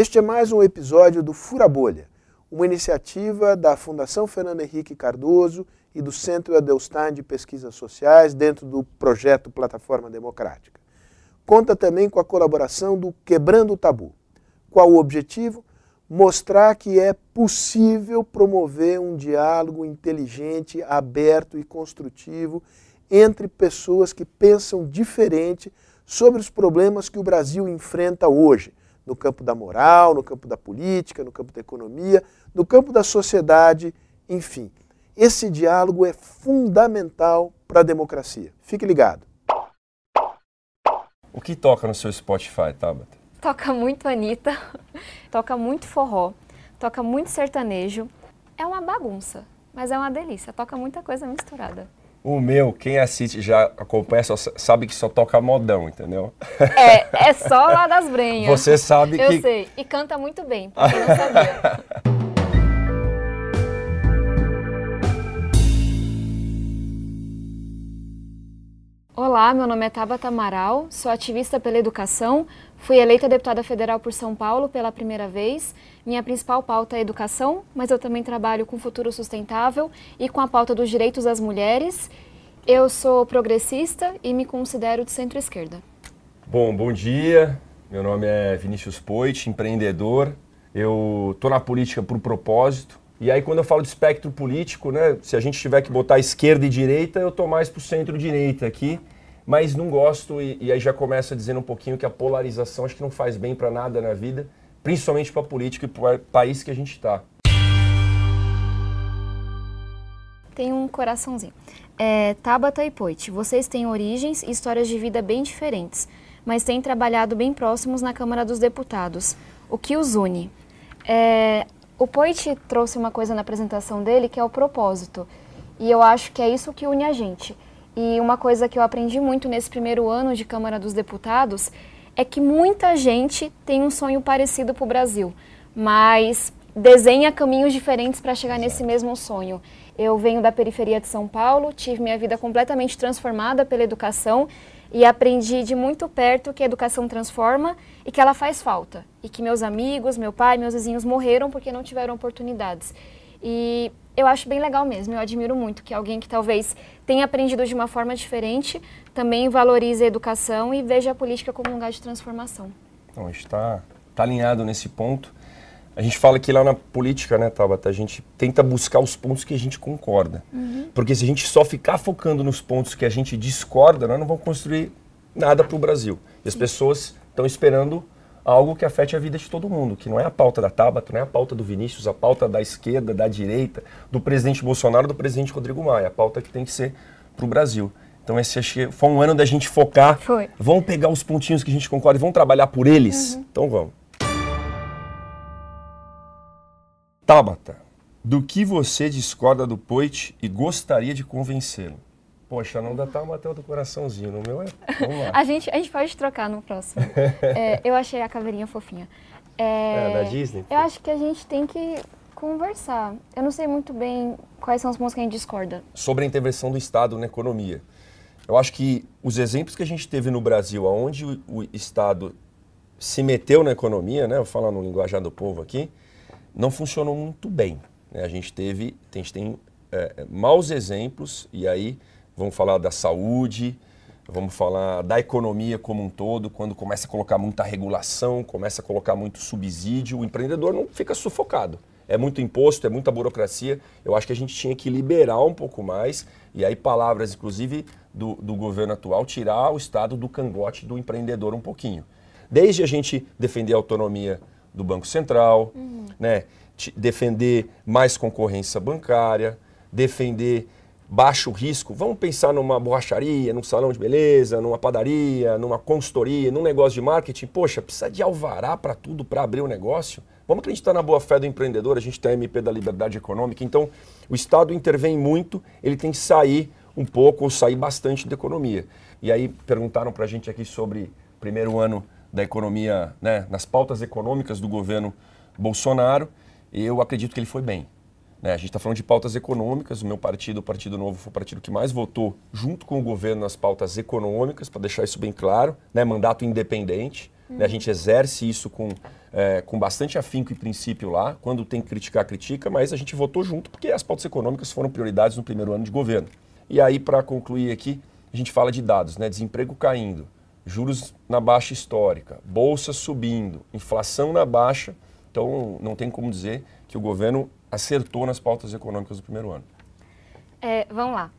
Este é mais um episódio do Fura Bolha, uma iniciativa da Fundação Fernando Henrique Cardoso e do Centro Adelstein de Pesquisas Sociais dentro do projeto Plataforma Democrática. Conta também com a colaboração do Quebrando o Tabu. Qual o objetivo? Mostrar que é possível promover um diálogo inteligente, aberto e construtivo entre pessoas que pensam diferente sobre os problemas que o Brasil enfrenta hoje, no campo da moral, no campo da política, no campo da economia, no campo da sociedade, enfim. Esse diálogo é fundamental para a democracia. Fique ligado. O que toca no seu Spotify, Tabata? Toca muito Anitta, toca muito forró, toca muito sertanejo. É uma bagunça, mas é uma delícia. Toca muita coisa misturada. O meu, quem assiste já acompanha, só sabe que só toca modão, entendeu? É, é só lá das brenhas. Você sabe Eu que. Eu sei. E canta muito bem, pra quem não sabia. Olá, meu nome é Tabata Amaral, sou ativista pela educação, fui eleita deputada federal por São Paulo pela primeira vez. Minha principal pauta é educação, mas eu também trabalho com futuro sustentável e com a pauta dos direitos das mulheres. Eu sou progressista e me considero de centro-esquerda. Bom, bom dia. Meu nome é Vinícius Poit, empreendedor. Eu tô na política por propósito. E aí quando eu falo de espectro político, né, se a gente tiver que botar esquerda e direita, eu tô mais pro centro-direita aqui mas não gosto e, e, aí já começa dizendo um pouquinho que a polarização acho que não faz bem para nada na vida, principalmente para a política e para o país que a gente está. Tem um coraçãozinho. É, Tabata e Poit, vocês têm origens e histórias de vida bem diferentes, mas têm trabalhado bem próximos na Câmara dos Deputados. O que os une? É, o Poit trouxe uma coisa na apresentação dele que é o propósito, e eu acho que é isso que une a gente e uma coisa que eu aprendi muito nesse primeiro ano de Câmara dos Deputados é que muita gente tem um sonho parecido para o Brasil, mas desenha caminhos diferentes para chegar nesse mesmo sonho. Eu venho da periferia de São Paulo, tive minha vida completamente transformada pela educação e aprendi de muito perto que a educação transforma e que ela faz falta. E que meus amigos, meu pai, meus vizinhos morreram porque não tiveram oportunidades. E eu acho bem legal mesmo, eu admiro muito que alguém que talvez tenha aprendido de uma forma diferente também valorize a educação e veja a política como um lugar de transformação. Então, a gente está tá alinhado nesse ponto. A gente fala que lá na política, né, Tabata, a gente tenta buscar os pontos que a gente concorda. Uhum. Porque se a gente só ficar focando nos pontos que a gente discorda, nós não vamos construir nada para o Brasil. E as pessoas estão esperando algo que afete a vida de todo mundo, que não é a pauta da Tabata, não é a pauta do Vinícius, a pauta da esquerda, da direita, do presidente Bolsonaro, do presidente Rodrigo Maia, a pauta que tem que ser para o Brasil. Então esse acho foi um ano da gente focar, foi. vamos pegar os pontinhos que a gente concorda e vamos trabalhar por eles. Uhum. Então vamos. Tabata, do que você discorda do Poit e gostaria de convencê-lo? Poxa, não dá tá matando do coraçãozinho. No meu é. Vamos lá. a, gente, a gente pode trocar no próximo. é, eu achei a caveirinha fofinha. É, é da Disney? Eu acho que a gente tem que conversar. Eu não sei muito bem quais são os pontos que a gente discorda. Sobre a intervenção do Estado na economia. Eu acho que os exemplos que a gente teve no Brasil, onde o, o Estado se meteu na economia, né, eu falo no linguajar do povo aqui, não funcionou muito bem. Né? A gente teve, a gente tem é, maus exemplos e aí vamos falar da saúde, vamos falar da economia como um todo, quando começa a colocar muita regulação, começa a colocar muito subsídio, o empreendedor não fica sufocado. É muito imposto, é muita burocracia. Eu acho que a gente tinha que liberar um pouco mais, e aí palavras, inclusive, do, do governo atual, tirar o Estado do cangote do empreendedor um pouquinho. Desde a gente defender a autonomia do Banco Central, uhum. né, defender mais concorrência bancária, defender baixo risco, vamos pensar numa borracharia, num salão de beleza, numa padaria, numa consultoria, num negócio de marketing. Poxa, precisa de alvará para tudo para abrir o um negócio? Vamos acreditar na boa fé do empreendedor, a gente tem a MP da Liberdade Econômica, então o Estado intervém muito, ele tem que sair um pouco ou sair bastante da economia. E aí perguntaram para a gente aqui sobre primeiro ano da economia, né, nas pautas econômicas do governo Bolsonaro, eu acredito que ele foi bem. Né? A gente está falando de pautas econômicas. O meu partido, o Partido Novo, foi o partido que mais votou junto com o governo nas pautas econômicas, para deixar isso bem claro. Né? Mandato independente. Né? A gente exerce isso com, é, com bastante afinco e princípio lá. Quando tem que criticar, critica, mas a gente votou junto porque as pautas econômicas foram prioridades no primeiro ano de governo. E aí, para concluir aqui, a gente fala de dados, né? Desemprego caindo, juros na baixa histórica, bolsa subindo, inflação na baixa. Então, não tem como dizer que o governo acertou nas pautas econômicas do primeiro ano. É, vamos lá.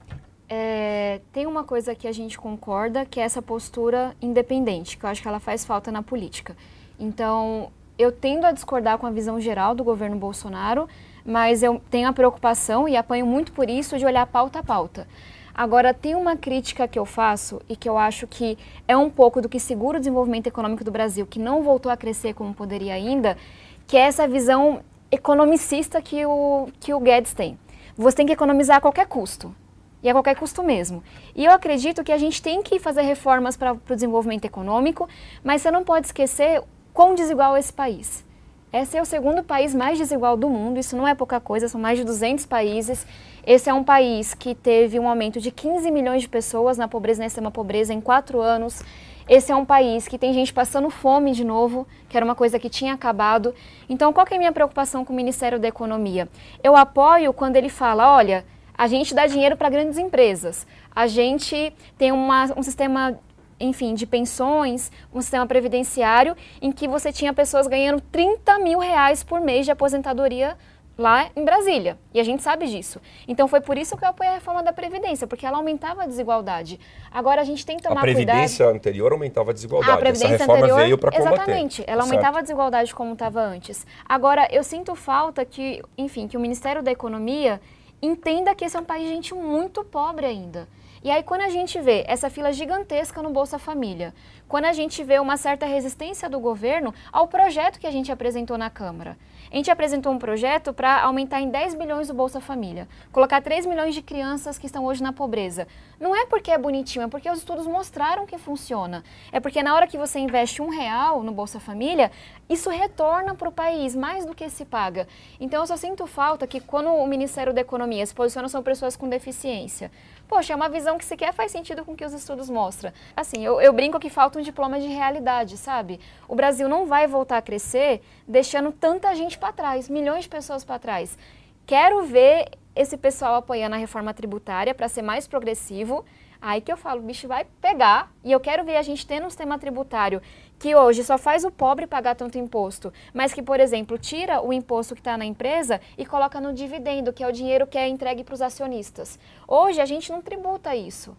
É, tem uma coisa que a gente concorda, que é essa postura independente, que eu acho que ela faz falta na política. Então, eu tendo a discordar com a visão geral do governo Bolsonaro, mas eu tenho a preocupação e apanho muito por isso de olhar pauta a pauta. Agora, tem uma crítica que eu faço e que eu acho que é um pouco do que segura o desenvolvimento econômico do Brasil, que não voltou a crescer como poderia ainda, que é essa visão economicista que o, que o Guedes tem. Você tem que economizar a qualquer custo. E a qualquer custo mesmo. E eu acredito que a gente tem que fazer reformas para o desenvolvimento econômico, mas você não pode esquecer quão desigual é esse país. Esse é o segundo país mais desigual do mundo, isso não é pouca coisa, são mais de 200 países. Esse é um país que teve um aumento de 15 milhões de pessoas na pobreza, na extrema pobreza, em quatro anos. Esse é um país que tem gente passando fome de novo, que era uma coisa que tinha acabado. Então, qual é a minha preocupação com o Ministério da Economia? Eu apoio quando ele fala, olha, a gente dá dinheiro para grandes empresas, a gente tem uma, um sistema enfim, de pensões, um sistema previdenciário em que você tinha pessoas ganhando 30 mil reais por mês de aposentadoria lá em Brasília. E a gente sabe disso. Então foi por isso que eu apoiei a reforma da Previdência, porque ela aumentava a desigualdade. Agora a gente tem que tomar cuidado... A Previdência cuidado. anterior aumentava a desigualdade. A Previdência Essa reforma anterior, veio para combater. Exatamente. Ela aumentava certo. a desigualdade como estava antes. Agora, eu sinto falta que, enfim, que o Ministério da Economia entenda que esse é um país de gente muito pobre ainda. E aí, quando a gente vê essa fila gigantesca no Bolsa Família, quando a gente vê uma certa resistência do governo ao projeto que a gente apresentou na Câmara, a gente apresentou um projeto para aumentar em 10 bilhões o Bolsa Família, colocar 3 milhões de crianças que estão hoje na pobreza. Não é porque é bonitinho, é porque os estudos mostraram que funciona. É porque na hora que você investe um real no Bolsa Família, isso retorna para o país mais do que se paga. Então eu só sinto falta que quando o Ministério da Economia se posiciona são pessoas com deficiência, poxa, é uma visão que sequer faz sentido com o que os estudos mostram. Assim, eu, eu, brinco que falta um diploma de realidade, sabe? O Brasil não vai voltar a crescer deixando tanta gente para trás, milhões de pessoas para trás. Quero ver esse pessoal apoiando a reforma tributária para ser mais progressivo. Aí que eu falo, bicho vai pegar. E eu quero ver a gente tendo um sistema tributário que hoje só faz o pobre pagar tanto imposto, mas que, por exemplo, tira o imposto que está na empresa e coloca no dividendo, que é o dinheiro que é entregue para os acionistas. Hoje a gente não tributa isso.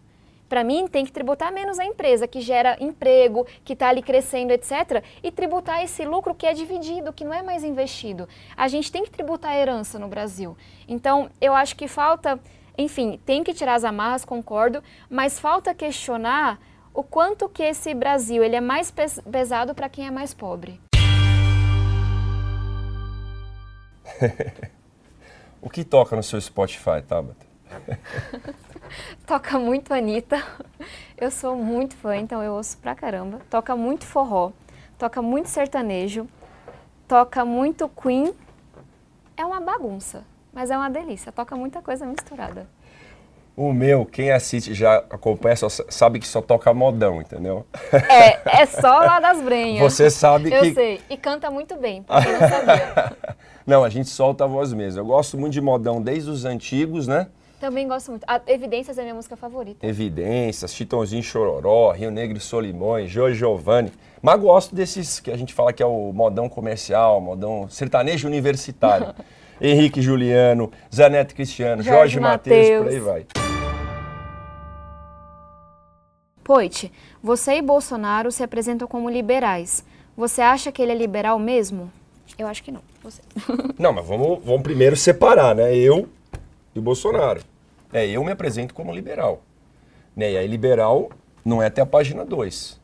Para mim, tem que tributar menos a empresa que gera emprego, que está ali crescendo, etc. E tributar esse lucro que é dividido, que não é mais investido. A gente tem que tributar a herança no Brasil. Então, eu acho que falta, enfim, tem que tirar as amarras, concordo, mas falta questionar o quanto que esse Brasil ele é mais pesado para quem é mais pobre. o que toca no seu Spotify, Tabata? toca muito Anitta. Eu sou muito fã, então eu ouço pra caramba. Toca muito forró, toca muito sertanejo, toca muito Queen. É uma bagunça, mas é uma delícia. Toca muita coisa misturada. O meu, quem assiste já acompanha, só, sabe que só toca modão, entendeu? É, é só lá das brenhas. Você sabe Eu que... Eu sei, e canta muito bem, porque eu não sabia. não, a gente solta a voz mesmo. Eu gosto muito de modão desde os antigos, né? Também gosto muito. A Evidências é minha música favorita. Evidências, Chitãozinho Chororó, Rio Negro e Solimões, Joe Giovanni. Mas gosto desses que a gente fala que é o modão comercial, modão sertanejo universitário. Henrique Juliano, Zaneto Cristiano, Jorge, Jorge Matheus, por aí vai. Poit, você e Bolsonaro se apresentam como liberais. Você acha que ele é liberal mesmo? Eu acho que não. Você. Não, mas vamos, vamos primeiro separar, né? Eu e Bolsonaro. É, eu me apresento como liberal. Né? E aí liberal não é até a página 2.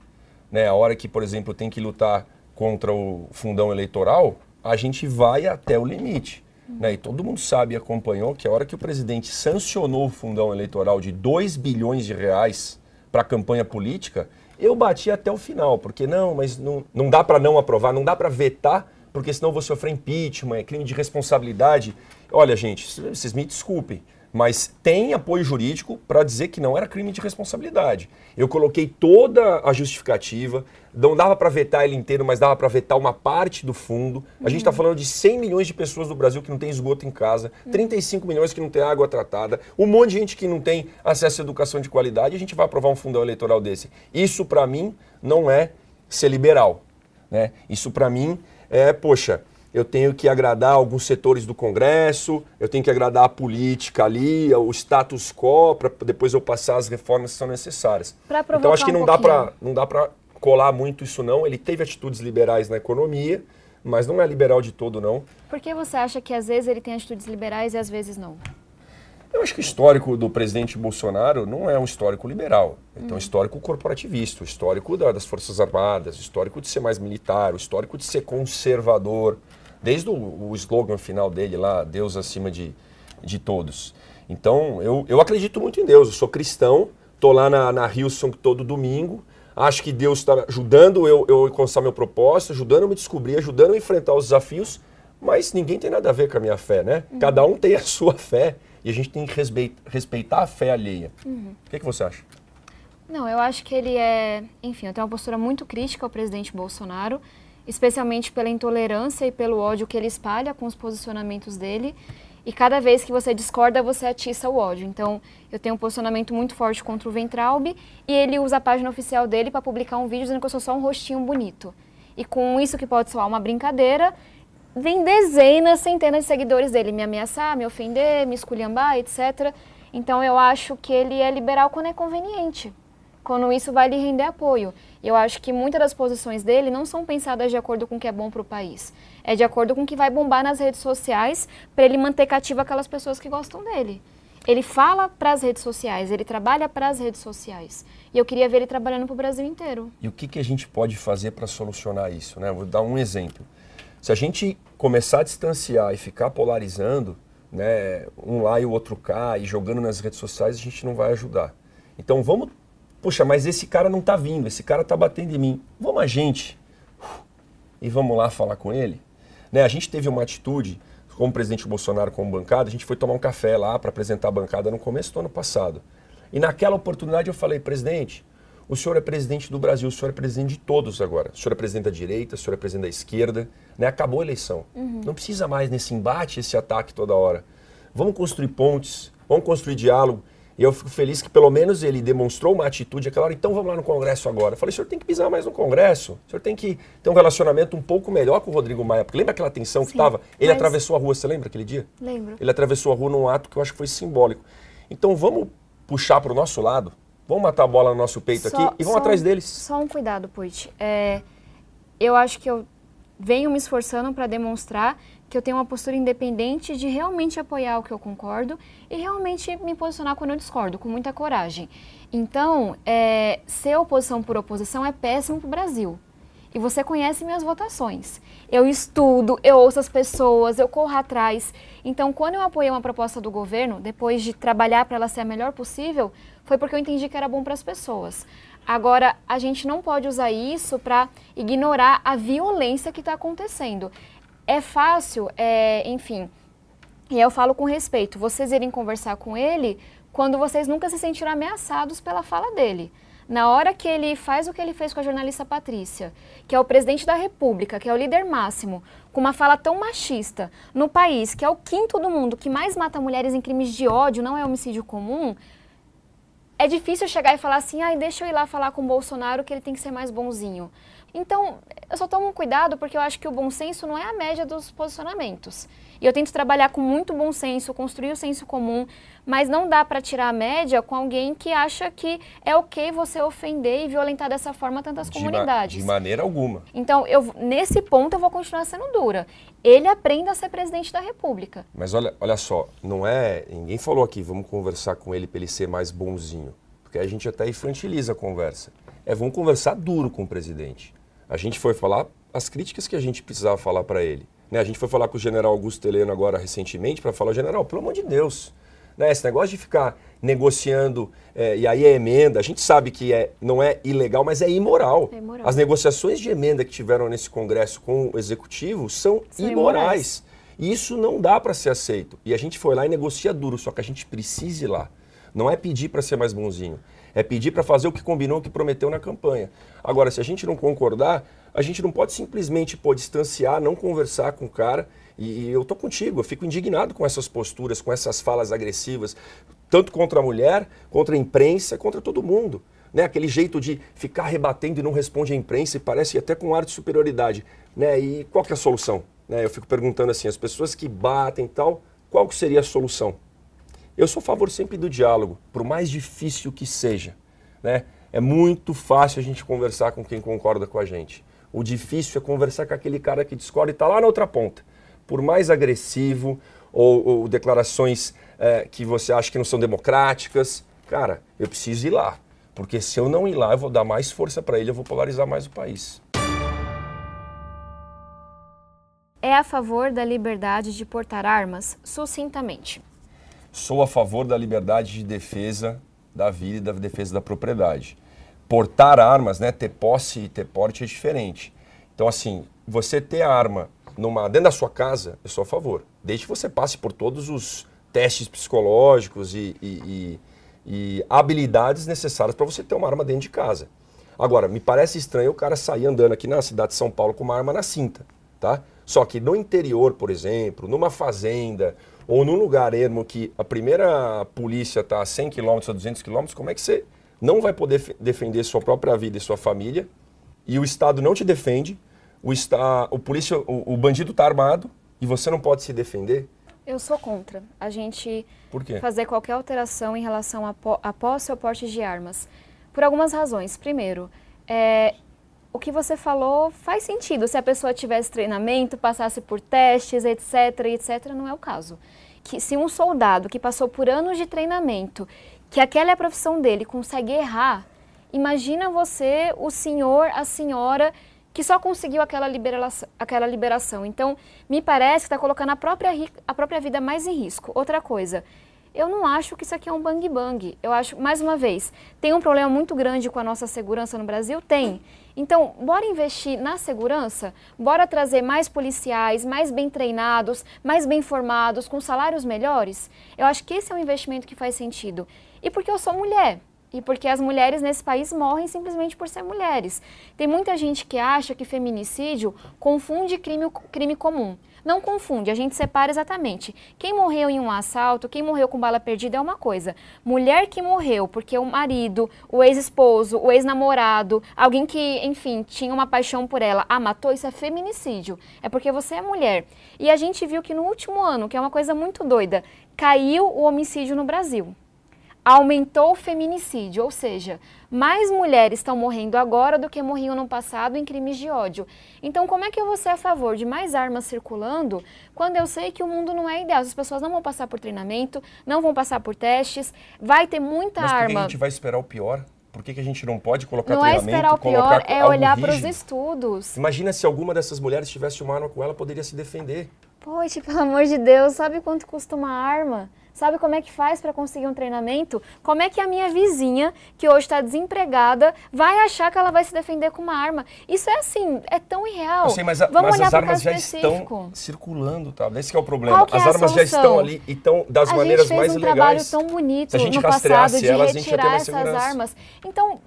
Né? A hora que, por exemplo, tem que lutar contra o fundão eleitoral, a gente vai até o limite. Né? E todo mundo sabe e acompanhou que a hora que o presidente sancionou o fundão eleitoral de 2 bilhões de reais para a campanha política, eu bati até o final, porque não, mas não, não dá para não aprovar, não dá para vetar, porque senão vou sofrer impeachment, é crime de responsabilidade. Olha, gente, vocês me desculpem, mas tem apoio jurídico para dizer que não era crime de responsabilidade. Eu coloquei toda a justificativa, não dava para vetar ele inteiro, mas dava para vetar uma parte do fundo. A uhum. gente está falando de 100 milhões de pessoas no Brasil que não tem esgoto em casa, uhum. 35 milhões que não tem água tratada, um monte de gente que não tem acesso à educação de qualidade. A gente vai aprovar um fundão eleitoral desse. Isso, para mim, não é ser liberal. Né? Isso, para mim, é, poxa, eu tenho que agradar alguns setores do Congresso, eu tenho que agradar a política ali, o status quo, para depois eu passar as reformas que são necessárias. Então acho que não, um dá pra, não dá para colar muito isso não. Ele teve atitudes liberais na economia, mas não é liberal de todo não. Por que você acha que às vezes ele tem atitudes liberais e às vezes não? Eu acho que o histórico do presidente Bolsonaro não é um histórico liberal. Então, um histórico corporativista, o histórico da, das Forças Armadas, o histórico de ser mais militar, o histórico de ser conservador desde o, o slogan final dele lá, Deus acima de, de todos. Então, eu, eu acredito muito em Deus, eu sou cristão, estou lá na, na Hillsong todo domingo, acho que Deus está ajudando eu, eu alcançar meu propósito, ajudando eu me descobrir, ajudando eu a enfrentar os desafios, mas ninguém tem nada a ver com a minha fé, né? Uhum. Cada um tem a sua fé e a gente tem que respeitar a fé alheia. Uhum. O que, que você acha? Não, eu acho que ele é. Enfim, eu tenho uma postura muito crítica ao presidente Bolsonaro especialmente pela intolerância e pelo ódio que ele espalha com os posicionamentos dele. E cada vez que você discorda, você atiça o ódio. Então, eu tenho um posicionamento muito forte contra o Ventralbe e ele usa a página oficial dele para publicar um vídeo dizendo que eu sou só um rostinho bonito. E com isso que pode soar uma brincadeira, vem dezenas, centenas de seguidores dele me ameaçar, me ofender, me esculhambar, etc. Então, eu acho que ele é liberal quando é conveniente quando isso vai lhe render apoio. Eu acho que muitas das posições dele não são pensadas de acordo com o que é bom para o país. É de acordo com o que vai bombar nas redes sociais para ele manter cativo aquelas pessoas que gostam dele. Ele fala para as redes sociais, ele trabalha para as redes sociais. E eu queria ver ele trabalhando para o Brasil inteiro. E o que, que a gente pode fazer para solucionar isso? Né? Vou dar um exemplo. Se a gente começar a distanciar e ficar polarizando, né, um lá e o outro cá, e jogando nas redes sociais, a gente não vai ajudar. Então vamos Poxa, mas esse cara não está vindo, esse cara está batendo em mim. Vamos a gente e vamos lá falar com ele? Né? A gente teve uma atitude, como o presidente Bolsonaro, como bancada, a gente foi tomar um café lá para apresentar a bancada no começo do ano passado. E naquela oportunidade eu falei, presidente, o senhor é presidente do Brasil, o senhor é presidente de todos agora. O senhor é presidente da direita, o senhor é presidente da esquerda. Né? Acabou a eleição. Uhum. Não precisa mais nesse embate, esse ataque toda hora. Vamos construir pontes, vamos construir diálogo. E eu fico feliz que pelo menos ele demonstrou uma atitude aquela hora, então vamos lá no Congresso agora. Eu falei, o senhor tem que pisar mais no Congresso, o senhor tem que ter um relacionamento um pouco melhor com o Rodrigo Maia. Porque lembra aquela tensão Sim, que estava? Ele mas... atravessou a rua, você lembra aquele dia? Lembro. Ele atravessou a rua num ato que eu acho que foi simbólico. Então vamos puxar para o nosso lado, vamos matar a bola no nosso peito só, aqui e vamos atrás um, deles. Só um cuidado, Puit. É, eu acho que eu venho me esforçando para demonstrar que eu tenho uma postura independente de realmente apoiar o que eu concordo e realmente me posicionar quando eu discordo, com muita coragem. Então, é, ser oposição por oposição é péssimo para o Brasil. E você conhece minhas votações. Eu estudo, eu ouço as pessoas, eu corro atrás. Então, quando eu apoiei uma proposta do governo, depois de trabalhar para ela ser a melhor possível, foi porque eu entendi que era bom para as pessoas. Agora, a gente não pode usar isso para ignorar a violência que está acontecendo. É fácil, é, enfim, e eu falo com respeito, vocês irem conversar com ele quando vocês nunca se sentiram ameaçados pela fala dele. Na hora que ele faz o que ele fez com a jornalista Patrícia, que é o presidente da República, que é o líder máximo, com uma fala tão machista, no país que é o quinto do mundo que mais mata mulheres em crimes de ódio, não é homicídio comum, é difícil chegar e falar assim, ai, deixa eu ir lá falar com o Bolsonaro que ele tem que ser mais bonzinho. Então, eu só tomo cuidado porque eu acho que o bom senso não é a média dos posicionamentos. E eu tento trabalhar com muito bom senso, construir o senso comum, mas não dá para tirar a média com alguém que acha que é ok você ofender e violentar dessa forma tantas de comunidades. Ma de maneira alguma. Então, eu, nesse ponto eu vou continuar sendo dura. Ele aprenda a ser presidente da República. Mas olha, olha só, não é. Ninguém falou aqui, vamos conversar com ele para ele ser mais bonzinho. A gente até infantiliza a conversa. É, vamos conversar duro com o presidente. A gente foi falar as críticas que a gente precisava falar para ele. Né? A gente foi falar com o general Augusto Heleno agora recentemente para falar, general, pelo amor de Deus, né? esse negócio de ficar negociando é, e aí é emenda, a gente sabe que é, não é ilegal, mas é imoral. é imoral. As negociações de emenda que tiveram nesse Congresso com o Executivo são, são imorais. imorais. E isso não dá para ser aceito. E a gente foi lá e negocia duro, só que a gente precisa ir lá. Não é pedir para ser mais bonzinho, é pedir para fazer o que combinou, o que prometeu na campanha. Agora, se a gente não concordar, a gente não pode simplesmente pô, distanciar, não conversar com o cara. E eu tô contigo, eu fico indignado com essas posturas, com essas falas agressivas, tanto contra a mulher, contra a imprensa, contra todo mundo. Né? Aquele jeito de ficar rebatendo e não responde à imprensa e parece até com ar de superioridade. Né? E qual que é a solução? Né? Eu fico perguntando assim, as pessoas que batem e tal, qual que seria a solução? Eu sou a favor sempre do diálogo, por mais difícil que seja. Né? É muito fácil a gente conversar com quem concorda com a gente. O difícil é conversar com aquele cara que discorda e está lá na outra ponta. Por mais agressivo ou, ou declarações é, que você acha que não são democráticas, cara, eu preciso ir lá. Porque se eu não ir lá, eu vou dar mais força para ele, eu vou polarizar mais o país. é a favor da liberdade de portar armas? Sucintamente. Sou a favor da liberdade de defesa da vida e da defesa da propriedade. Portar armas, né, ter posse e ter porte é diferente. Então, assim, você ter arma numa, dentro da sua casa, eu sou a favor. Desde que você passe por todos os testes psicológicos e, e, e, e habilidades necessárias para você ter uma arma dentro de casa. Agora, me parece estranho o cara sair andando aqui na cidade de São Paulo com uma arma na cinta, tá? Só que no interior, por exemplo, numa fazenda ou num lugar ermo que a primeira polícia está a 100 km ou 200 km, como é que você não vai poder defender sua própria vida e sua família e o Estado não te defende, o, está, o, polícia, o, o bandido está armado e você não pode se defender? Eu sou contra a gente fazer qualquer alteração em relação a, po a posse ou porte de armas. Por algumas razões. Primeiro, é, o que você falou faz sentido. Se a pessoa tivesse treinamento, passasse por testes, etc, etc, não é o caso. Que se um soldado que passou por anos de treinamento, que aquela é a profissão dele, consegue errar, imagina você, o senhor, a senhora que só conseguiu aquela liberação. Aquela liberação. Então, me parece que está colocando a própria, a própria vida mais em risco. Outra coisa, eu não acho que isso aqui é um bang bang. Eu acho, mais uma vez, tem um problema muito grande com a nossa segurança no Brasil? Tem. Então, bora investir na segurança? Bora trazer mais policiais, mais bem treinados, mais bem formados, com salários melhores? Eu acho que esse é um investimento que faz sentido. E porque eu sou mulher. E porque as mulheres nesse país morrem simplesmente por ser mulheres. Tem muita gente que acha que feminicídio confunde crime, crime comum. Não confunde, a gente separa exatamente. Quem morreu em um assalto, quem morreu com bala perdida é uma coisa. Mulher que morreu porque o marido, o ex-esposo, o ex-namorado, alguém que, enfim, tinha uma paixão por ela, a matou, isso é feminicídio. É porque você é mulher. E a gente viu que no último ano, que é uma coisa muito doida, caiu o homicídio no Brasil aumentou o feminicídio, ou seja, mais mulheres estão morrendo agora do que morriam no passado em crimes de ódio. Então, como é que eu vou ser a favor de mais armas circulando quando eu sei que o mundo não é ideal? As pessoas não vão passar por treinamento, não vão passar por testes, vai ter muita Mas arma. Mas a gente vai esperar o pior? Por que, que a gente não pode colocar não treinamento? Não é esperar o pior, é olhar para os estudos. Imagina se alguma dessas mulheres tivesse uma arma com ela, poderia se defender. Poxa, pelo amor de Deus, sabe quanto custa uma arma? Sabe como é que faz para conseguir um treinamento? Como é que a minha vizinha, que hoje está desempregada, vai achar que ela vai se defender com uma arma? Isso é assim, é tão irreal. Eu sei, mas, a, Vamos mas olhar as armas já específico. estão circulando, tá? Esse é o problema. as é armas já estão ali e estão das a maneiras mais legais. A gente fez um trabalho tão bonito no passado de elas, retirar essas armas. Então,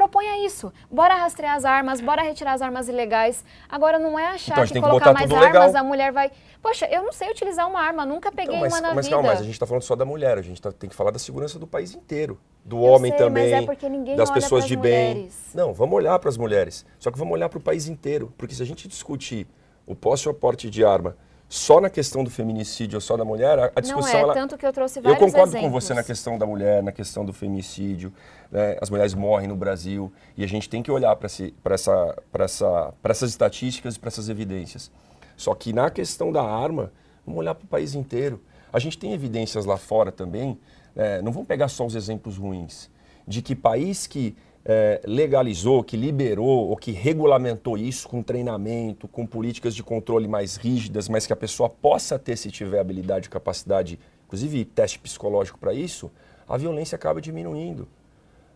proponha isso. Bora rastrear as armas, bora retirar as armas ilegais. Agora não é achar então, que colocar mais armas legal. a mulher vai. Poxa, eu não sei utilizar uma arma, nunca peguei então, mas, uma na mas, vida. Calma, mas a gente está falando só da mulher, a gente tá, tem que falar da segurança do país inteiro. Do eu homem sei, também, é das pessoas de bem. Mulheres. Não, vamos olhar para as mulheres. Só que vamos olhar para o país inteiro. Porque se a gente discutir o posse ou aporte de arma só na questão do feminicídio ou só da mulher, a, a discussão... Não é, ela, tanto que eu trouxe vários Eu concordo exemplos. com você na questão da mulher, na questão do feminicídio. Né? As mulheres morrem no Brasil e a gente tem que olhar para essa, essa, essas estatísticas e para essas evidências. Só que na questão da arma, vamos olhar para o país inteiro. A gente tem evidências lá fora também, né? não vamos pegar só os exemplos ruins, de que país que é, legalizou, que liberou ou que regulamentou isso com treinamento, com políticas de controle mais rígidas, mas que a pessoa possa ter, se tiver habilidade e capacidade, inclusive teste psicológico para isso, a violência acaba diminuindo.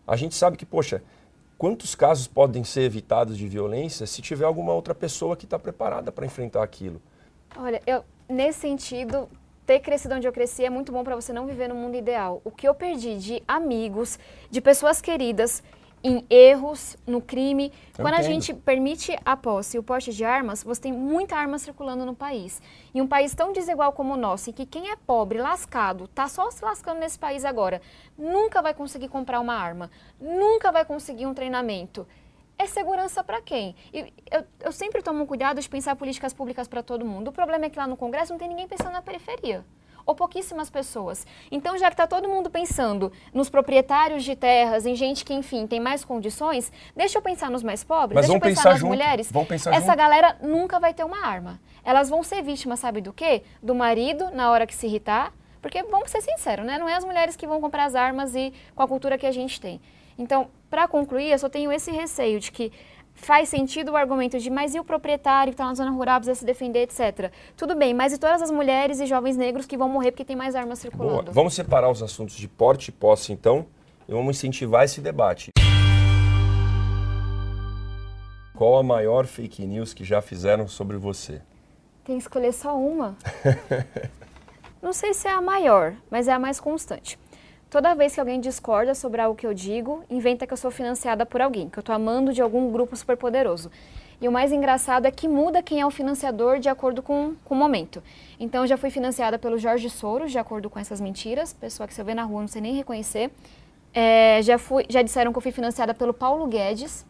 A gente sabe que, poxa, quantos casos podem ser evitados de violência se tiver alguma outra pessoa que está preparada para enfrentar aquilo? Olha, eu, nesse sentido, ter crescido onde eu cresci é muito bom para você não viver no mundo ideal. O que eu perdi de amigos, de pessoas queridas, em erros, no crime. Eu Quando entendo. a gente permite a posse e o porte de armas, você tem muita arma circulando no país. Em um país tão desigual como o nosso, em que quem é pobre, lascado, tá só se lascando nesse país agora, nunca vai conseguir comprar uma arma, nunca vai conseguir um treinamento. É segurança para quem? E eu, eu sempre tomo cuidado de pensar políticas públicas para todo mundo. O problema é que lá no Congresso não tem ninguém pensando na periferia ou pouquíssimas pessoas. Então, já que está todo mundo pensando nos proprietários de terras, em gente que, enfim, tem mais condições, deixa eu pensar nos mais pobres, Mas deixa eu pensar, pensar nas junto. mulheres. Pensar Essa junto. galera nunca vai ter uma arma. Elas vão ser vítimas, sabe do quê? Do marido, na hora que se irritar. Porque, vamos ser sinceros, né? Não é as mulheres que vão comprar as armas e com a cultura que a gente tem. Então, para concluir, eu só tenho esse receio de que faz sentido o argumento de mas e o proprietário que está na zona rural precisa se defender, etc. Tudo bem, mas e todas as mulheres e jovens negros que vão morrer porque tem mais armas circulando? Boa. Vamos separar os assuntos de porte e posse, então, e vamos incentivar esse debate. Qual a maior fake news que já fizeram sobre você? Tem que escolher só uma. Não sei se é a maior, mas é a mais constante. Toda vez que alguém discorda sobre algo que eu digo, inventa que eu sou financiada por alguém, que eu estou amando de algum grupo superpoderoso. E o mais engraçado é que muda quem é o financiador de acordo com, com o momento. Então, eu já fui financiada pelo Jorge Soros, de acordo com essas mentiras, pessoa que se eu ver na rua não sei nem reconhecer. É, já, fui, já disseram que eu fui financiada pelo Paulo Guedes,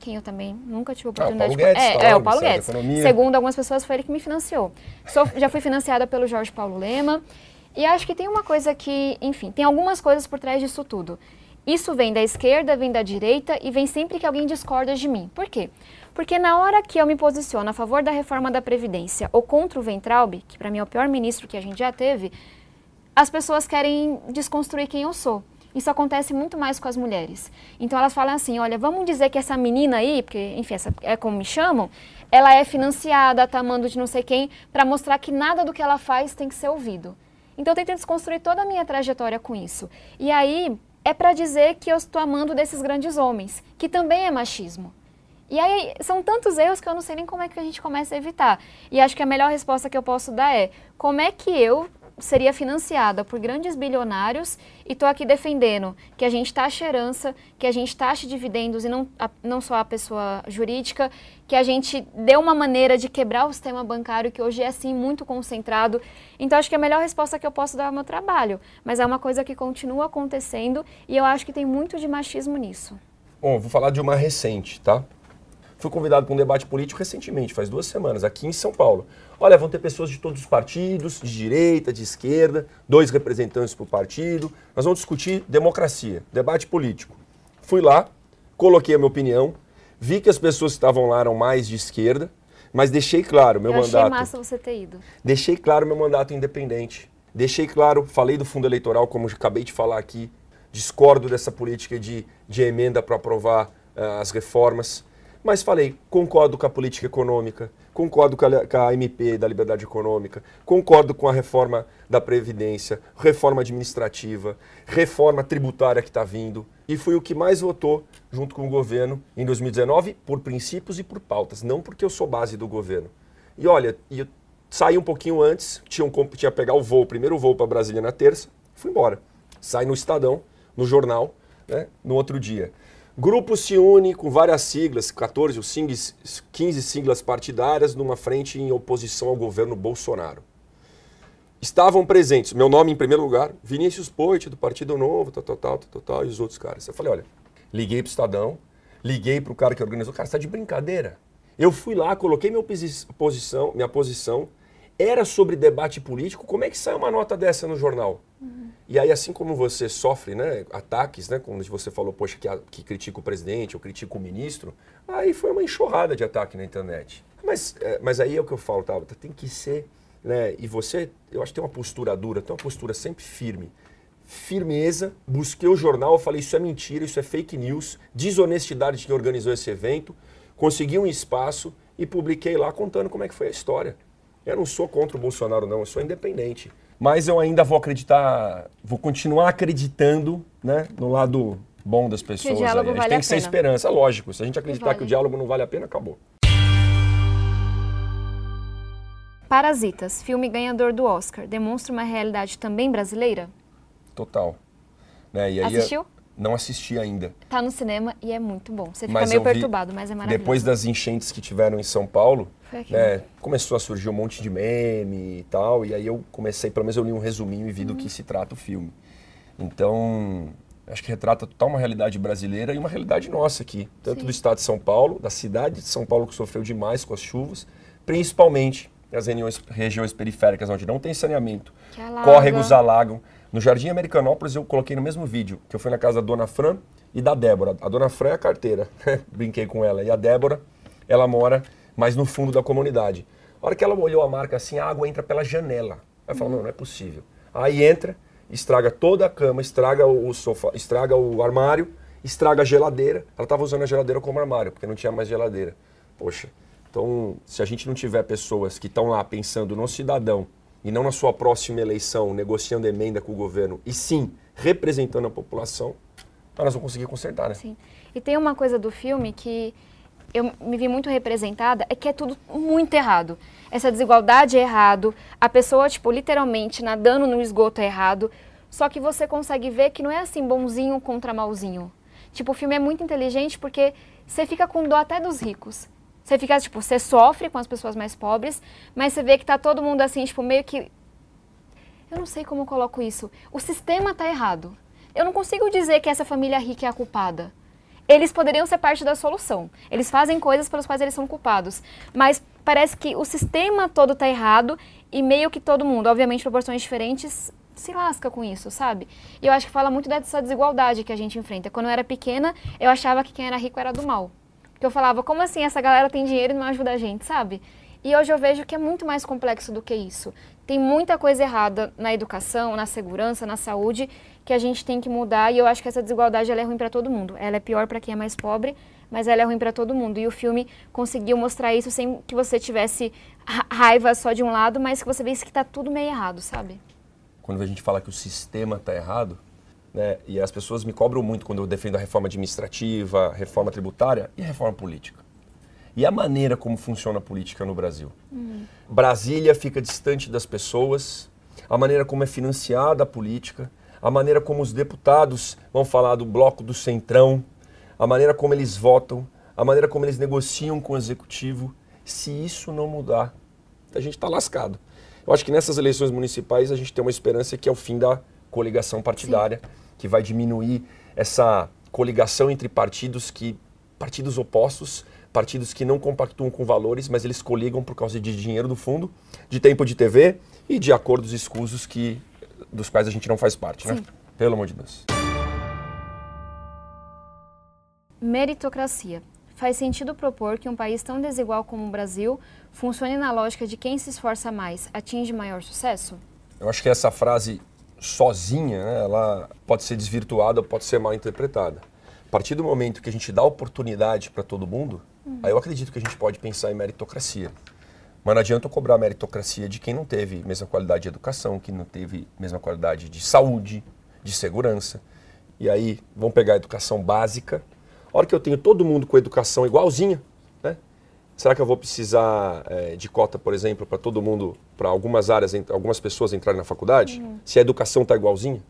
quem eu também nunca tive oportunidade ah, o Paulo Guedes, de... É, é, o Paulo Guedes. Segundo algumas pessoas, foi ele que me financiou. Sou, já fui financiada pelo Jorge Paulo Lema. E acho que tem uma coisa que, enfim, tem algumas coisas por trás disso tudo. Isso vem da esquerda, vem da direita e vem sempre que alguém discorda de mim. Por quê? Porque na hora que eu me posiciono a favor da reforma da Previdência ou contra o Ventralb, que para mim é o pior ministro que a gente já teve, as pessoas querem desconstruir quem eu sou. Isso acontece muito mais com as mulheres. Então elas falam assim: olha, vamos dizer que essa menina aí, porque, enfim, essa é como me chamam, ela é financiada, tá amando de não sei quem, para mostrar que nada do que ela faz tem que ser ouvido. Então eu tentei desconstruir toda a minha trajetória com isso. E aí é para dizer que eu estou amando desses grandes homens, que também é machismo. E aí são tantos erros que eu não sei nem como é que a gente começa a evitar. E acho que a melhor resposta que eu posso dar é como é que eu seria financiada por grandes bilionários e estou aqui defendendo que a gente taxe herança, que a gente taxe dividendos e não, a, não só a pessoa jurídica, que a gente dê uma maneira de quebrar o sistema bancário que hoje é assim muito concentrado. Então acho que a melhor resposta que eu posso dar é o meu trabalho, mas é uma coisa que continua acontecendo e eu acho que tem muito de machismo nisso. Bom, vou falar de uma recente, tá? Fui convidado para um debate político recentemente, faz duas semanas, aqui em São Paulo. Olha, vão ter pessoas de todos os partidos, de direita, de esquerda, dois representantes por partido. Nós vamos discutir democracia, debate político. Fui lá, coloquei a minha opinião, vi que as pessoas que estavam lá eram mais de esquerda, mas deixei claro meu Eu mandato. Achei massa você ter ido. Deixei claro meu mandato independente. Deixei claro, falei do fundo eleitoral, como acabei de falar aqui. Discordo dessa política de, de emenda para aprovar uh, as reformas. Mas falei, concordo com a política econômica, concordo com a, com a, MP da liberdade econômica, concordo com a reforma da Previdência, reforma administrativa, reforma tributária que está vindo. E fui o que mais votou junto com o governo em 2019 por princípios e por pautas, não porque eu sou base do governo. E olha, eu saí um pouquinho antes, tinha, um, pegar o voo, o primeiro voo para Brasília na terça, fui embora. Saí no Estadão, no jornal, né, no outro dia. Grupo se une com várias siglas, 14 ou 15 siglas partidárias, numa frente em oposição ao governo Bolsonaro. Estavam presentes, meu nome em primeiro lugar, Vinícius Poit, do Partido Novo, tal, tal, tal, tal, tal, e os outros caras. Eu falei, olha, liguei pro Estadão, liguei pro cara que organizou, cara, você tá de brincadeira. Eu fui lá, coloquei minha posição, minha posição, era sobre debate político, como é que sai uma nota dessa no jornal? Uhum. E aí, assim como você sofre né, ataques, né, quando você falou, poxa, que, que critica o presidente ou critica o ministro, aí foi uma enxurrada de ataque na internet. Mas, é, mas aí é o que eu falo, tá, tem que ser, né, e você, eu acho que tem uma postura dura, tem uma postura sempre firme. Firmeza, busquei o jornal, falei, isso é mentira, isso é fake news, desonestidade de quem organizou esse evento, consegui um espaço e publiquei lá contando como é que foi a história. Eu não sou contra o Bolsonaro, não, eu sou independente. Mas eu ainda vou acreditar, vou continuar acreditando né, no lado bom das pessoas. Que o diálogo aí. A gente vale tem que ser esperança, lógico. Se a gente acreditar Vale. que o diálogo não vale a pena, acabou. Parasitas, filme ganhador do Oscar, demonstra uma realidade também brasileira? Total. Né? Aí, Assistiu? Não assisti ainda. Tá no cinema e é muito bom. Você fica Mas meio perturbado, mas é maravilhoso. Depois das enchentes que tiveram em São Paulo, aquilo. né, começou a surgir um monte de meme e tal, e aí eu comecei, pelo menos eu li um resuminho e vi Uhum. do que se trata o filme. Então, acho que retrata total uma realidade brasileira e uma realidade nossa aqui, tanto Sim. do estado de São Paulo, da cidade de São Paulo que sofreu demais com as chuvas, principalmente nas regiões, regiões periféricas onde não tem saneamento, alaga. córregos alagam. No Jardim Americanópolis eu coloquei no mesmo vídeo, que eu fui na casa da Dona Fran e da Débora. A Dona Fran é a carteira, brinquei com ela. E a Débora, ela mora mais no fundo da comunidade. A hora que ela olhou a marca assim, a água entra pela janela. Aí falou, não, não é possível. Aí entra, estraga toda a cama, estraga o sofá, estraga o armário, estraga a geladeira. Ela estava usando a geladeira como armário, porque não tinha mais geladeira. Poxa, então se a gente não tiver pessoas que estão lá pensando no cidadão e não na sua próxima eleição, negociando emenda com o governo, e sim representando a população, nós vamos conseguir consertar, né? Sim. E tem uma coisa do filme que eu me vi muito representada, é que é tudo muito errado. Essa desigualdade é errado, a pessoa, tipo, literalmente nadando no esgoto é errado, só que você consegue ver que não é assim bonzinho contra malzinho. Tipo, o filme é muito inteligente porque você fica com dó até dos ricos. Você fica, tipo, você sofre com as pessoas mais pobres, mas você vê que tá todo mundo assim, tipo, meio que eu não sei como eu coloco isso. O sistema tá errado. Eu não consigo dizer que essa família rica é a culpada. Eles poderiam ser parte da solução. Eles fazem coisas pelas quais eles são culpados. Mas parece que o sistema todo tá errado e meio que todo mundo, obviamente proporções diferentes, se lasca com isso, sabe? E eu acho que fala muito dessa desigualdade que a gente enfrenta. Quando eu era pequena, eu achava que quem era rico era do mal. Porque eu falava, como assim essa galera tem dinheiro e não ajuda a gente, sabe? E hoje eu vejo que é muito mais complexo do que isso. Tem muita coisa errada na educação, na segurança, na saúde, que a gente tem que mudar. E eu acho que essa desigualdade é ruim para todo mundo. Ela é pior para quem é mais pobre, mas ela é ruim para todo mundo. E o filme conseguiu mostrar isso sem que você tivesse ra- raiva só de um lado, mas que você visse que tá tudo meio errado, sabe? quando a gente fala que o sistema está errado, né, e as pessoas me cobram muito quando eu defendo a reforma administrativa, a reforma tributária e a reforma política. E a maneira como funciona a política no Brasil. Brasília fica distante das pessoas, a maneira como é financiada a política, a maneira como os deputados vão falar do bloco do centrão, a maneira como eles votam, a maneira como eles negociam com o executivo. Se isso não mudar, a gente está lascado. Eu acho que nessas eleições municipais a gente tem uma esperança que é o fim da coligação partidária, que vai diminuir essa coligação entre partidos que partidos opostos, partidos que não compactuam com valores, mas eles coligam por causa de dinheiro do fundo, de tempo de TV e de acordos escusos que dos quais a gente não faz parte, né? Sim. Pelo amor de Deus. Meritocracia. Faz sentido propor que um país tão desigual como o Brasil funcione na lógica de quem se esforça mais atinge maior sucesso? Eu acho que essa frase sozinha, né, ela pode ser desvirtuada, pode ser mal interpretada. A partir do momento que a gente dá oportunidade para todo mundo, aí eu acredito que a gente pode pensar em meritocracia. Mas não adianta eu cobrar meritocracia de quem não teve mesma qualidade de educação, que não teve mesma qualidade de saúde, de segurança. E aí, vamos pegar a educação básica. A hora que eu tenho todo mundo com educação igualzinha? Será que eu vou precisar eh, de cota, por exemplo, para todo mundo, para algumas áreas, algumas pessoas entrarem na faculdade? Se a educação está igualzinha?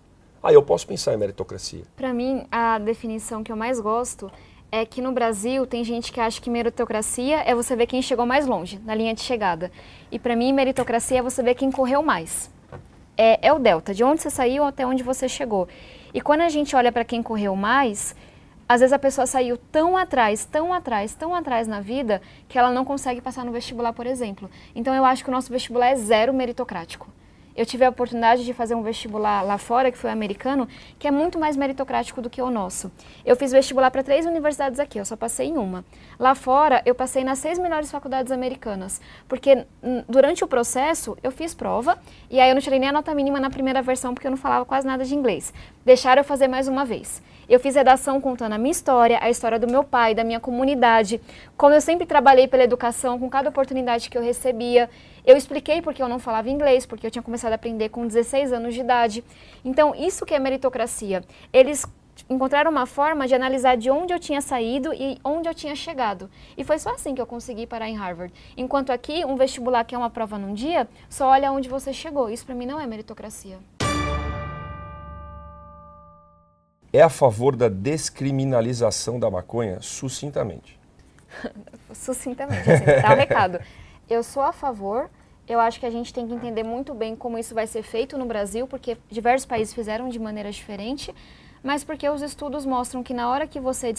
Aí eu posso pensar em meritocracia. Para mim, a definição que eu mais gosto é que no Brasil tem gente que acha que meritocracia é você ver quem chegou mais longe, na linha de chegada. E para mim, meritocracia é você ver quem correu mais. É, é o delta, de onde você saiu até onde você chegou. E quando a gente olha para quem correu mais, às vezes a pessoa saiu tão atrás, tão atrás, tão atrás na vida, que ela não consegue passar no vestibular, por exemplo. Então eu acho que o nosso vestibular é zero meritocrático. Eu tive a oportunidade de fazer um vestibular lá fora, que foi americano, que é muito mais meritocrático do que o nosso. Eu fiz vestibular para três universidades aqui, eu só passei em uma. Lá fora, eu passei nas seis melhores faculdades americanas, porque hum, durante o processo eu fiz prova e aí eu não tirei nem a nota mínima na primeira versão porque eu não falava quase nada de inglês. Deixaram eu fazer mais uma vez. Eu fiz redação contando a minha história, a história do meu pai, da minha comunidade, como eu sempre trabalhei pela educação, com cada oportunidade que eu recebia. Eu expliquei porque eu não falava inglês, porque eu tinha começado a aprender com 16 anos de idade. Então, isso que é meritocracia. Eles encontrar uma forma de analisar de onde eu tinha saído e onde eu tinha chegado. E foi só assim que eu consegui parar em Harvard. Enquanto aqui, um vestibular que é uma prova num dia, só olha onde você chegou. Isso para mim não é meritocracia. É a favor da descriminalização da maconha? Sucintamente. Sucintamente, assim, tá o recado. Eu sou a favor, eu acho que a gente tem que entender muito bem como isso vai ser feito no Brasil, porque diversos países fizeram de maneira diferente, mas porque os estudos mostram que na hora que você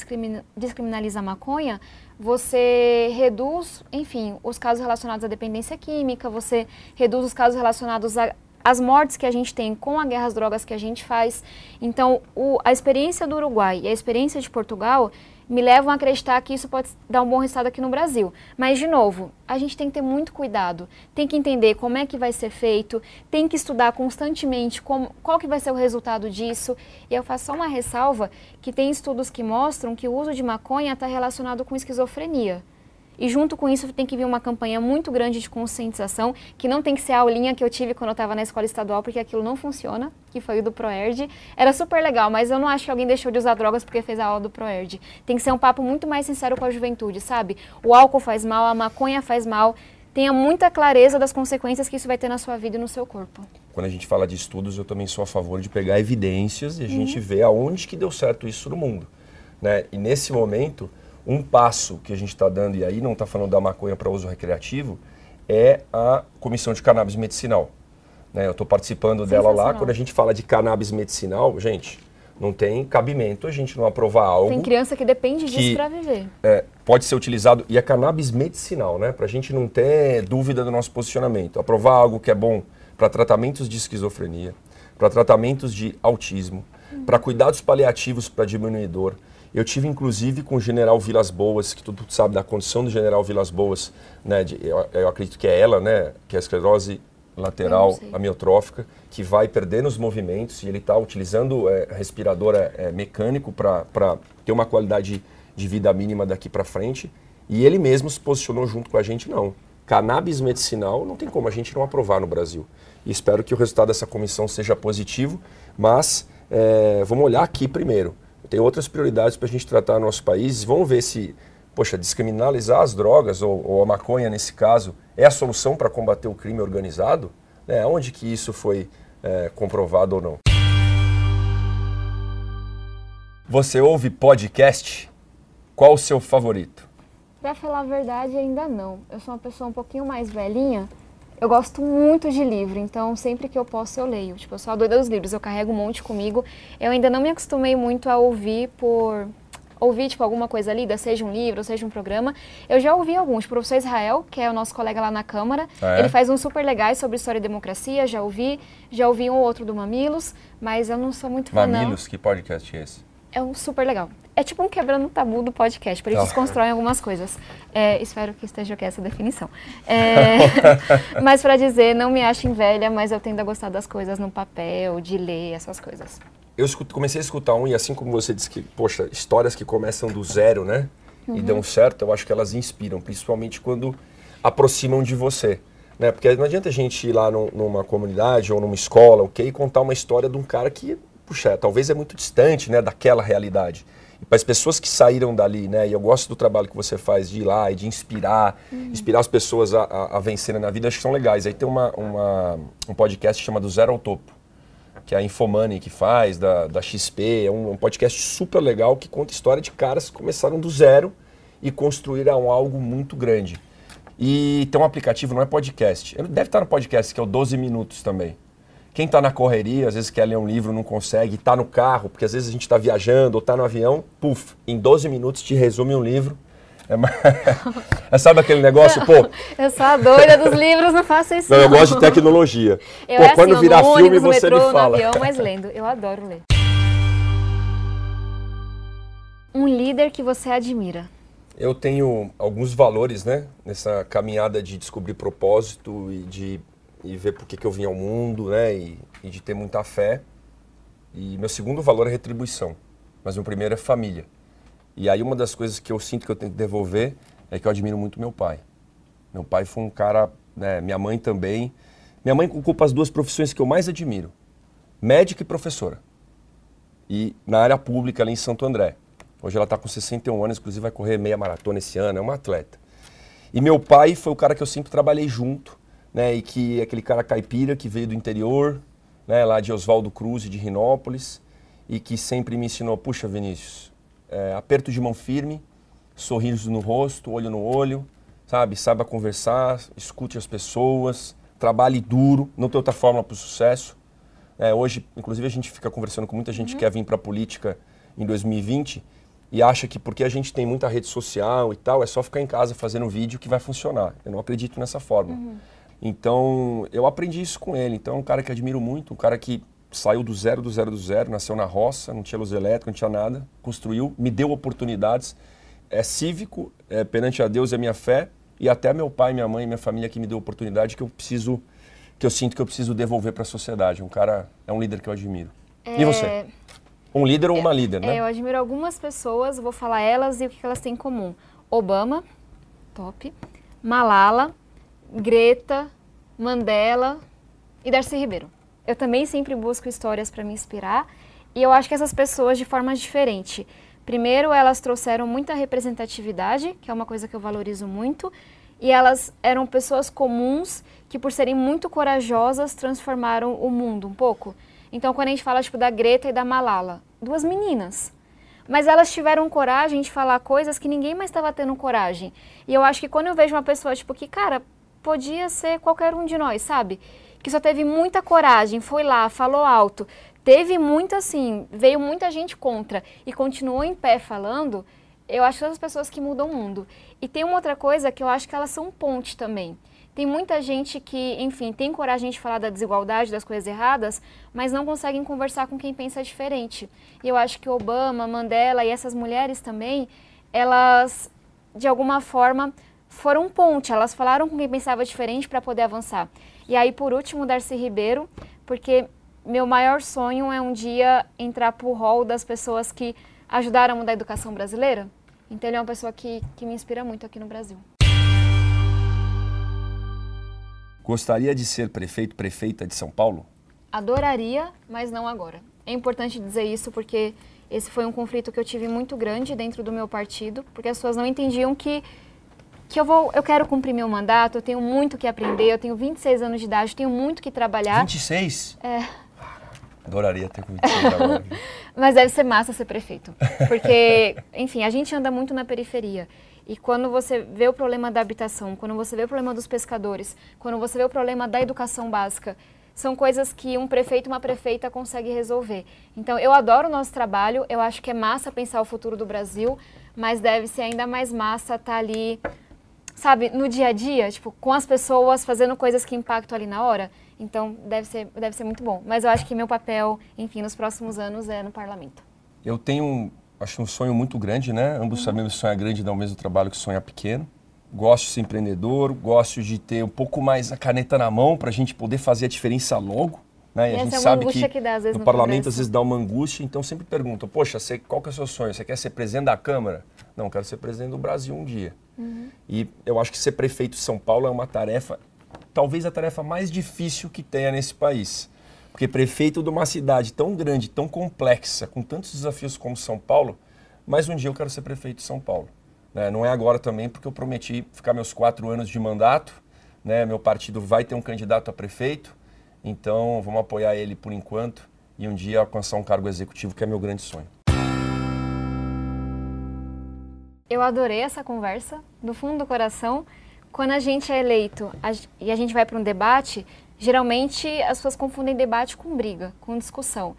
descriminaliza a maconha, você reduz, enfim, os casos relacionados à dependência química, você reduz os casos relacionados a as mortes que a gente tem com a guerra às drogas que a gente faz. Então, o, a experiência do Uruguai e a experiência de Portugal me levam a acreditar que isso pode dar um bom resultado aqui no Brasil. Mas, de novo, a gente tem que ter muito cuidado, tem que entender como é que vai ser feito, tem que estudar constantemente como, qual que vai ser o resultado disso. E eu faço só uma ressalva que tem estudos que mostram que o uso de maconha está relacionado com esquizofrenia. E junto com isso tem que vir uma campanha muito grande de conscientização, que não tem que ser a aulinha que eu tive quando eu estava na escola estadual, porque aquilo não funciona, que foi o do Proerd. Era super legal, mas eu não acho que alguém deixou de usar drogas porque fez a aula do Proerd. Tem que ser um papo muito mais sincero com a juventude, sabe? O álcool faz mal, a maconha faz mal. Tenha muita clareza das consequências que isso vai ter na sua vida e no seu corpo. Quando a gente fala de estudos, eu também sou a favor de pegar evidências e a uhum. gente ver aonde que deu certo isso no mundo. Né? E nesse momento, um passo que a gente está dando, e aí não está falando da maconha para uso recreativo, é a Comissão de Cannabis Medicinal. Né? Eu estou participando dela lá. Quando a gente fala de cannabis medicinal, gente, não tem cabimento a gente não aprovar algo. Tem criança que depende que, disso para viver. É, pode ser utilizado, e é cannabis medicinal, né? Para a gente não ter dúvida do nosso posicionamento. Aprovar algo que é bom para tratamentos de esquizofrenia, para tratamentos de autismo, hum. para cuidados paliativos para diminuir dor eu tive inclusive com o General Vilas Boas, que todo sabe da condição do General Vilas Boas, né? De, eu, eu, acredito que é ela, né? Que é a esclerose lateral amiotrófica, que vai perdendo os movimentos e ele está utilizando é, respirador é, é mecânico para ter uma qualidade de vida mínima daqui para frente. E ele mesmo se posicionou junto com a gente, não. Cannabis medicinal não tem como a gente não aprovar no Brasil. E espero que o resultado dessa comissão seja positivo, mas é, vamos olhar aqui primeiro tem outras prioridades para a gente tratar no nosso país. Vamos ver se, poxa, descriminalizar as drogas, ou, ou a maconha nesse caso, é a solução para combater o crime organizado? É, onde que isso foi é, comprovado ou não? Você ouve podcast? Qual o seu favorito? Para falar a verdade, ainda não. Eu sou uma pessoa um pouquinho mais velhinha eu gosto muito de livro, então sempre que eu posso eu leio. Tipo, eu sou a doida dos livros, eu carrego um monte comigo. Eu ainda não me acostumei muito a ouvir por ouvir tipo alguma coisa lida, seja um livro, seja um programa. Eu já ouvi alguns, o professor Israel, que é o nosso colega lá na Câmara, ah, é? ele faz uns super legais sobre história e democracia, já ouvi, já ouvi um ou outro do Mamilos, mas eu não sou muito fã Mamilos, que podcast é esse? É um super legal. É tipo um quebrando o tabu do podcast, eles tá. constroem algumas coisas. É, espero que esteja aqui essa definição. É, mas para dizer, não me achem velha, mas eu tendo a gostar das coisas no papel, de ler, essas coisas. Eu escuto, comecei a escutar um, e assim como você disse que, poxa, histórias que começam do zero, né? Uhum. E dão certo, eu acho que elas inspiram, principalmente quando aproximam de você. Né? Porque não adianta a gente ir lá no, numa comunidade ou numa escola, ok, e contar uma história de um cara que puxa, talvez é muito distante, né, daquela realidade. Para as pessoas que saíram dali, né, e eu gosto do trabalho que você faz de ir lá e de inspirar, uhum. inspirar as pessoas a, a, a, vencerem na vida, acho que são legais. Aí tem uma, uma, um podcast chamado Zero ao Topo, que é a Infomoney que faz, da, da XP, é um, um podcast super legal que conta a história de caras que começaram do zero e construíram algo muito grande. E tem um aplicativo, não é podcast. Deve estar no podcast, que é o 12 Minutos também. Quem está na correria, às vezes quer ler um livro, não consegue, está no carro, porque às vezes a gente está viajando ou está no avião, puf, em 12 minutos te resume um livro. É, sabe aquele negócio, pô? Eu sou a doida dos livros, não faço isso. Não, não. eu gosto de tecnologia. Eu pô, é quando assim, virar filme, ônibus, você metrô, me fala. No avião, mas lendo. Eu adoro ler. Um líder que você admira. Eu tenho alguns valores, né? Nessa caminhada de descobrir propósito e de e ver por que, que eu vim ao mundo, né? E, e, de ter muita fé. E meu segundo valor é retribuição, mas meu primeiro é família. E aí uma das coisas que eu sinto que eu tenho que devolver é que eu admiro muito meu pai. Meu pai foi um cara, né? Minha mãe também. Minha mãe ocupa as duas profissões que eu mais admiro: médica e professora. e na área pública ali em Santo André. Hoje ela está com 61 anos, inclusive vai correr meia maratona esse ano, é uma atleta. E meu pai foi o cara que eu sempre trabalhei junto, né? E que aquele cara caipira que veio do interior, né? Lá de Oswaldo Cruz e de Rinópolis, e que sempre me ensinou, puxa Vinícius, é, aperto de mão firme, sorriso no rosto, olho no olho, sabe? Saiba conversar, escute as pessoas, trabalhe duro, não tem outra fórmula para o sucesso. É, hoje, inclusive, a gente fica conversando com muita gente uhum. que quer vir para a política em 2020 e acha que porque a gente tem muita rede social e tal, é só ficar em casa fazendo vídeo que vai funcionar. Eu não acredito nessa forma. Uhum. Então, eu aprendi isso com ele. Então, é um cara que admiro muito, um cara que saiu do zero, do zero, do zero, nasceu na roça, não tinha luz elétrica, não tinha nada, construiu, me deu oportunidades. É cívico, é, perante a Deus é minha fé, e até meu pai, minha mãe, minha família que me deu oportunidade que eu preciso, que eu sinto que eu preciso devolver para a sociedade. Um cara, é um líder que eu admiro. É... E você? Um líder ou uma é, líder, né? É, eu admiro algumas pessoas, vou falar elas e o que elas têm em comum. Obama, top. Malala, Greta, Mandela e Darcy Ribeiro. Eu também sempre busco histórias para me inspirar e eu acho que essas pessoas, de forma diferente, primeiro elas trouxeram muita representatividade, que é uma coisa que eu valorizo muito, e elas eram pessoas comuns que, por serem muito corajosas, transformaram o mundo um pouco. Então, quando a gente fala tipo, da Greta e da Malala, duas meninas. Mas elas tiveram coragem de falar coisas que ninguém mais estava tendo coragem. E eu acho que quando eu vejo uma pessoa, tipo, que, cara, podia ser qualquer um de nós, sabe? Que só teve muita coragem, foi lá, falou alto, teve muita, assim, veio muita gente contra e continuou em pé falando, eu acho que são as pessoas que mudam o mundo. E tem uma outra coisa que eu acho que elas são ponte também. Tem muita gente que, enfim, tem coragem de falar da desigualdade, das coisas erradas, mas não conseguem conversar com quem pensa diferente. E eu acho que Obama, Mandela e essas mulheres também, elas, de alguma forma, foram ponte. Elas falaram com quem pensava diferente para poder avançar. E aí, por último, Darcy Ribeiro, porque meu maior sonho é um dia entrar para o hall das pessoas que ajudaram a mudar a educação brasileira. Então, ele é uma pessoa que, que me inspira muito aqui no Brasil. Gostaria de ser prefeito, prefeita de São Paulo? Adoraria, mas não agora. É importante dizer isso porque esse foi um conflito que eu tive muito grande dentro do meu partido, porque as pessoas não entendiam que que eu vou, eu quero cumprir meu mandato, eu tenho muito que aprender, eu tenho 26 anos de idade, tenho muito que trabalhar. 26? É. Adoraria ter com 26 agora. Mas deve ser massa ser prefeito, porque, enfim, a gente anda muito na periferia. E quando você vê o problema da habitação, quando você vê o problema dos pescadores, quando você vê o problema da educação básica, são coisas que um prefeito uma prefeita consegue resolver. Então, eu adoro o nosso trabalho, eu acho que é massa pensar o futuro do Brasil, mas deve ser ainda mais massa estar tá ali, sabe, no dia a dia, tipo, com as pessoas, fazendo coisas que impactam ali na hora. Então, deve ser, deve ser muito bom. Mas eu acho que meu papel, enfim, nos próximos anos é no parlamento. Eu tenho acho um sonho muito grande, né? Ambos uhum. sabemos que sonhar grande dá o mesmo trabalho que sonhar pequeno. Gosto de ser empreendedor, gosto de ter um pouco mais a caneta na mão para a gente poder fazer a diferença logo. Né? E, e a gente é sabe que, que dá, no, no parlamento às vezes dá uma angústia, então sempre perguntam, poxa, você, qual que é o seu sonho? Você quer ser presidente da Câmara? Não, quero ser presidente do Brasil um dia. Uhum. E eu acho que ser prefeito de São Paulo é uma tarefa, talvez a tarefa mais difícil que tenha nesse país. Porque prefeito de uma cidade tão grande, tão complexa, com tantos desafios como São Paulo, mas um dia eu quero ser prefeito de São Paulo. Né? Não é agora também, porque eu prometi ficar meus quatro anos de mandato. Né? Meu partido vai ter um candidato a prefeito, então vamos apoiar ele por enquanto e um dia alcançar um cargo executivo, que é meu grande sonho. Eu adorei essa conversa, do fundo do coração. Quando a gente é eleito e a gente vai para um debate, Geralmente as pessoas confundem debate com briga, com discussão.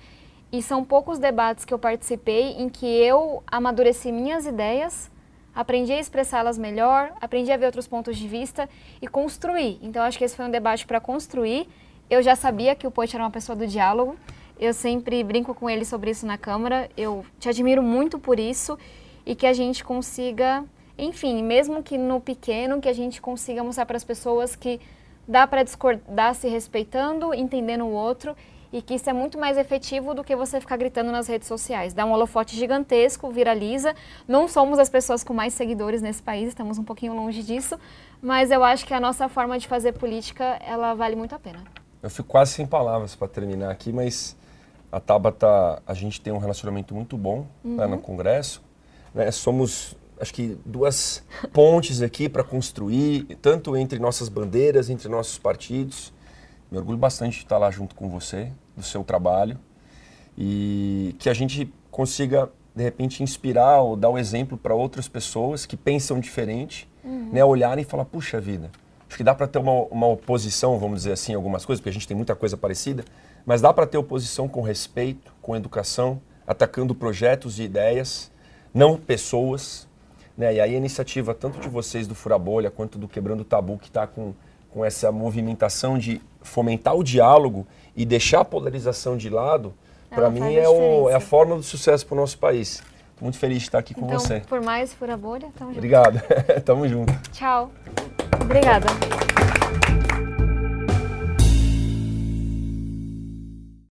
E são poucos debates que eu participei em que eu amadureci minhas ideias, aprendi a expressá-las melhor, aprendi a ver outros pontos de vista e construir. Então acho que esse foi um debate para construir. Eu já sabia que o Poit era uma pessoa do diálogo. Eu sempre brinco com ele sobre isso na Câmara. Eu te admiro muito por isso e que a gente consiga, enfim, mesmo que no pequeno, que a gente consiga mostrar para as pessoas que dá para discordar se respeitando, entendendo o outro e que isso é muito mais efetivo do que você ficar gritando nas redes sociais. Dá um holofote gigantesco, viraliza. Não somos as pessoas com mais seguidores nesse país, estamos um pouquinho longe disso, mas eu acho que a nossa forma de fazer política, ela vale muito a pena. Eu fico quase sem palavras para terminar aqui, mas A Tabata, a gente tem um relacionamento muito bom uhum. né, no Congresso. Né? Somos, acho que, duas pontes aqui para construir, tanto entre nossas bandeiras, entre nossos partidos. Me orgulho bastante de estar lá junto com você, do seu trabalho. E que a gente consiga, de repente, inspirar ou dar o um exemplo para outras pessoas que pensam diferente, uhum. né? Olharem e falar, puxa vida, acho que dá para ter uma, uma oposição, vamos dizer assim, algumas coisas, porque a gente tem muita coisa parecida, mas dá para ter oposição com respeito, com educação, atacando projetos e ideias, não pessoas. Né? E aí a iniciativa tanto de vocês do Furabolha quanto do Quebrando Tabu, que está com, com essa movimentação de fomentar o diálogo e deixar a polarização de lado, para mim é, o, é, a forma do sucesso para o nosso país. Tô muito feliz de estar aqui com então, você. Por mais Fura Bolha, tamo junto. Obrigado. tamo junto. Tchau. Obrigada.